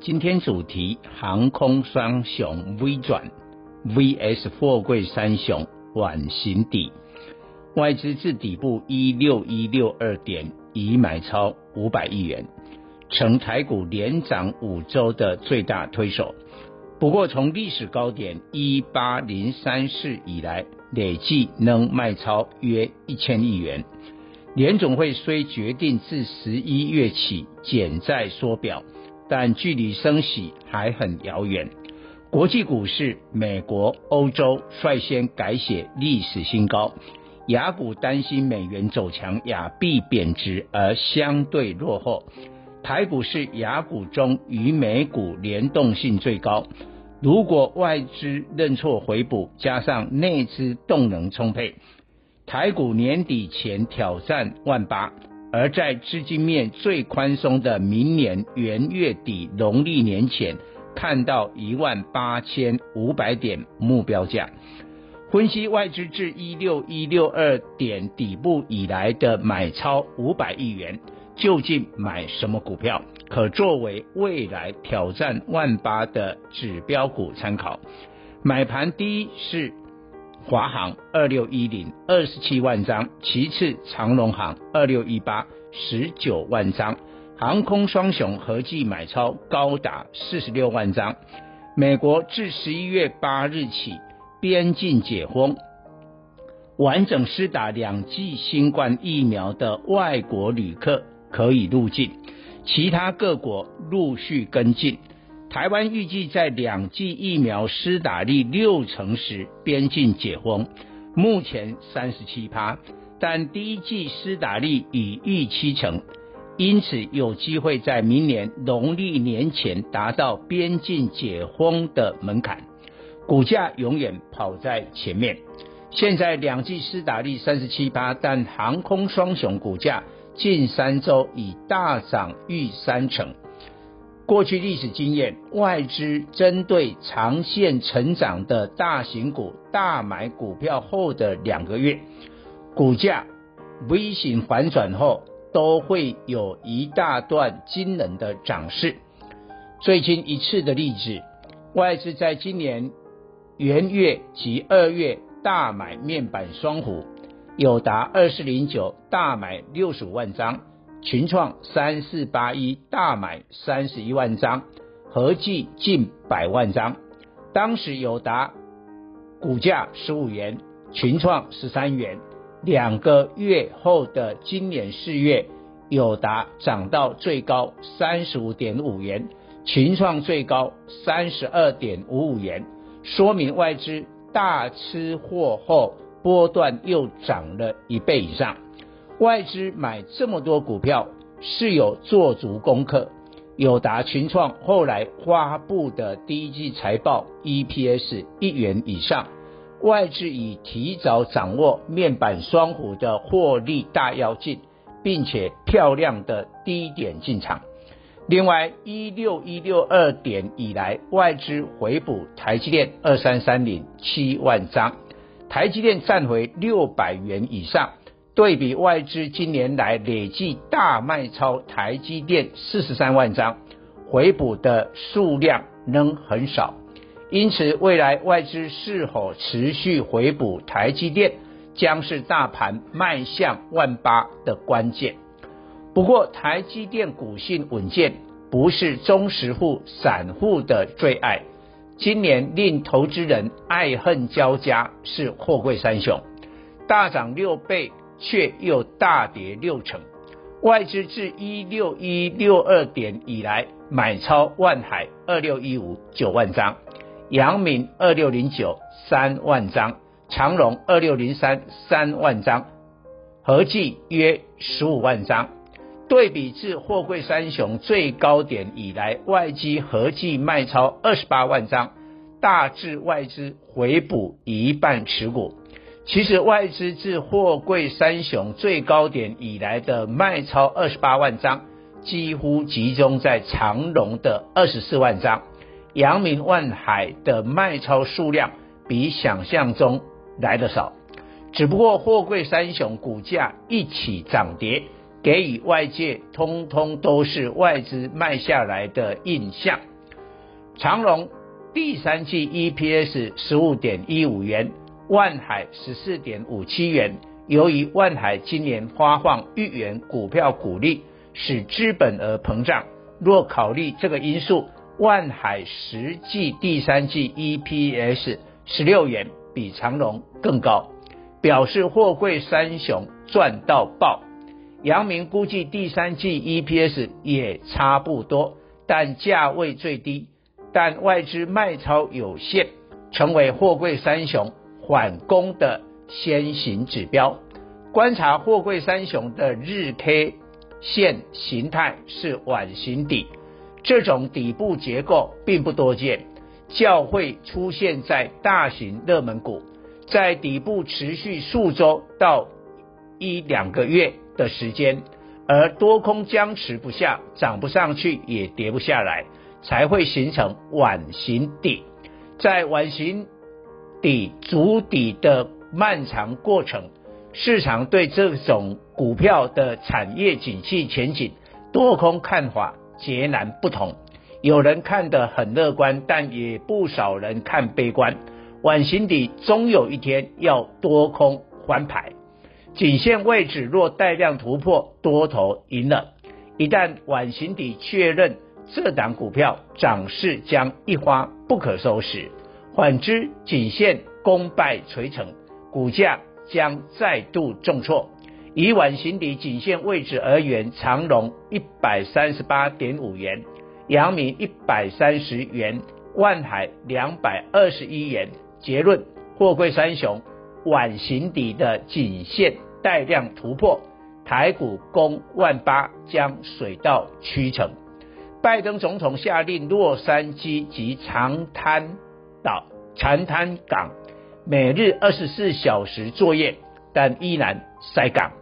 今天主题：航空双雄 V 转 VS 货柜三雄晚形底，外资至底部一六一六二点已买超五百亿元。成台股连涨五周的最大推手，不过从历史高点一八零三四以来，累计能卖超约一千亿元。联总会虽决定自十一月起减债缩表，但距离升息还很遥远。国际股市，美国、欧洲率先改写历史新高，雅股担心美元走强，亚币贬值而相对落后。台股是雅股中与美股联动性最高。如果外资认错回补，加上内资动能充沛，台股年底前挑战万八。而在资金面最宽松的明年元月底农历年前，看到一万八千五百点目标价。分析外资至一六一六二点底部以来的买超五百亿元。究竟买什么股票，可作为未来挑战万八的指标股参考？买盘第一是华航二六一零二十七万张，其次长荣航二六一八十九万张，航空双雄合计买超高达四十六万张。美国自十一月八日起边境解封，完整施打两剂新冠疫苗的外国旅客。可以入境，其他各国陆续跟进。台湾预计在两剂疫苗施打率六成时，边境解封，目前三十七趴，但第一剂施打率已逾七成，因此有机会在明年农历年前达到边境解封的门槛。股价永远跑在前面。现在两剂施打率三十七趴，但航空双雄股价。近三周已大涨逾三成。过去历史经验，外资针对长线成长的大型股大买股票后的两个月，股价 V 型反转后，都会有一大段惊人的涨势。最近一次的例子，外资在今年元月及二月大买面板双虎。有达二四零九大买六十五万张，群创三四八一大买三十一万张，合计近百万张。当时友达股价十五元，群创十三元。两个月后的今年四月，友达涨到最高三十五点五元，群创最高三十二点五五元，说明外资大吃货后。波段又涨了一倍以上，外资买这么多股票是有做足功课。友达、群创后来发布的第一季财报 EPS 一元以上，外资已提早掌握面板双虎的获利大跃进，并且漂亮的低点进场。另外，一六一六二点以来，外资回补台积电二三三零七万张。台积电站回六百元以上，对比外资今年来累计大卖超台积电四十三万张，回补的数量仍很少，因此未来外资是否持续回补台积电，将是大盘迈向万八的关键。不过台积电股性稳健，不是中实户散户的最爱。今年令投资人爱恨交加是货柜三雄，大涨六倍却又大跌六成。外资自一六一六二点以来买超万海二六一五九万张，阳明二六零九三万张，长荣二六零三三万张，合计约十五万张。对比至货柜三雄最高点以来，外资合计卖超二十八万张，大致外资回补一半持股。其实外资自货柜三雄最高点以来的卖超二十八万张，几乎集中在长荣的二十四万张，阳明万海的卖超数量比想象中来得少。只不过货柜三雄股价一起涨跌，给予外界通通都是外资卖下来的印象。长荣第三季 EPS 十五点一五元。万海十四点五七元，由于万海今年发放一元股票股利，使资本额膨胀。若考虑这个因素，万海实际第三季 EPS 十六元，比长荣更高，表示货柜三雄赚到爆。阳明估计第三季 EPS 也差不多，但价位最低，但外资卖超有限，成为货柜三雄。缓攻的先行指标，观察货柜三雄的日 K 线形态是碗形底，这种底部结构并不多见，较会出现在大型热门股，在底部持续数周到一两个月的时间，而多空僵持不下，涨不上去也跌不下来，才会形成碗形底，在碗形。底筑底的漫长过程，市场对这种股票的产业景气前景多空看法截然不同。有人看得很乐观，但也不少人看悲观。晚形底终有一天要多空翻牌，颈线位置若带量突破，多头赢了。一旦晚形底确认，这档股票涨势将一发不可收拾。反之，颈线功败垂成，股价将再度重挫。以晚形底颈线位置而言，长荣一百三十八点五元，阳明一百三十元，万海两百二十一元。结论：货柜三雄晚形底的颈线带量突破，台股攻万八将水到渠成。拜登总统下令洛杉矶及长滩。岛长滩港每日二十四小时作业，但依然塞港，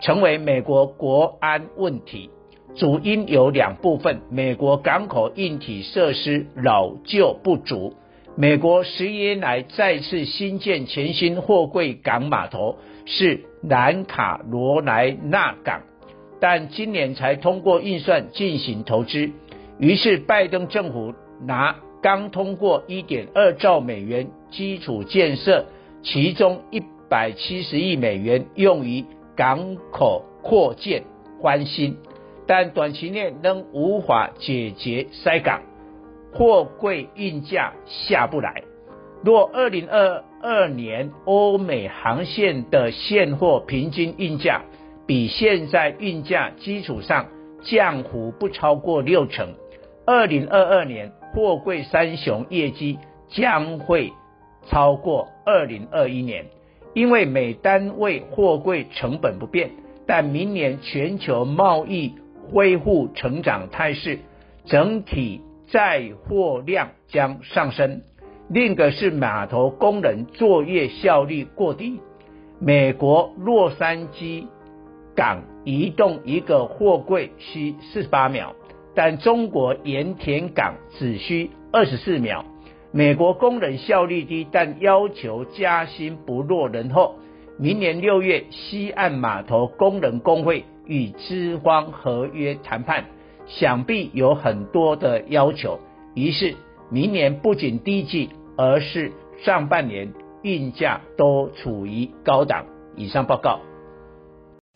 成为美国国安问题。主因有两部分：美国港口硬体设施老旧不足。美国十一年来再次新建全新货柜港码头，是南卡罗来纳港，但今年才通过预算进行投资。于是拜登政府拿。刚通过一点二兆美元基础建设，其中一百七十亿美元用于港口扩建翻新，但短期内仍无法解决塞港，货柜运价下不来。若二零二二年欧美航线的现货平均运价比现在运价基础上降幅不超过六成，二零二二年。货柜三雄业绩将会超过二零二一年，因为每单位货柜成本不变，但明年全球贸易恢复成长态势，整体载货量将上升。另一个是码头工人作业效率过低，美国洛杉矶港移动一个货柜需四十八秒。但中国盐田港只需二十四秒。美国工人效率低，但要求加薪不落人后。明年六月，西岸码头工人工会与资方合约谈判，想必有很多的要求。于是，明年不仅低季，而是上半年运价都处于高档。以上报告。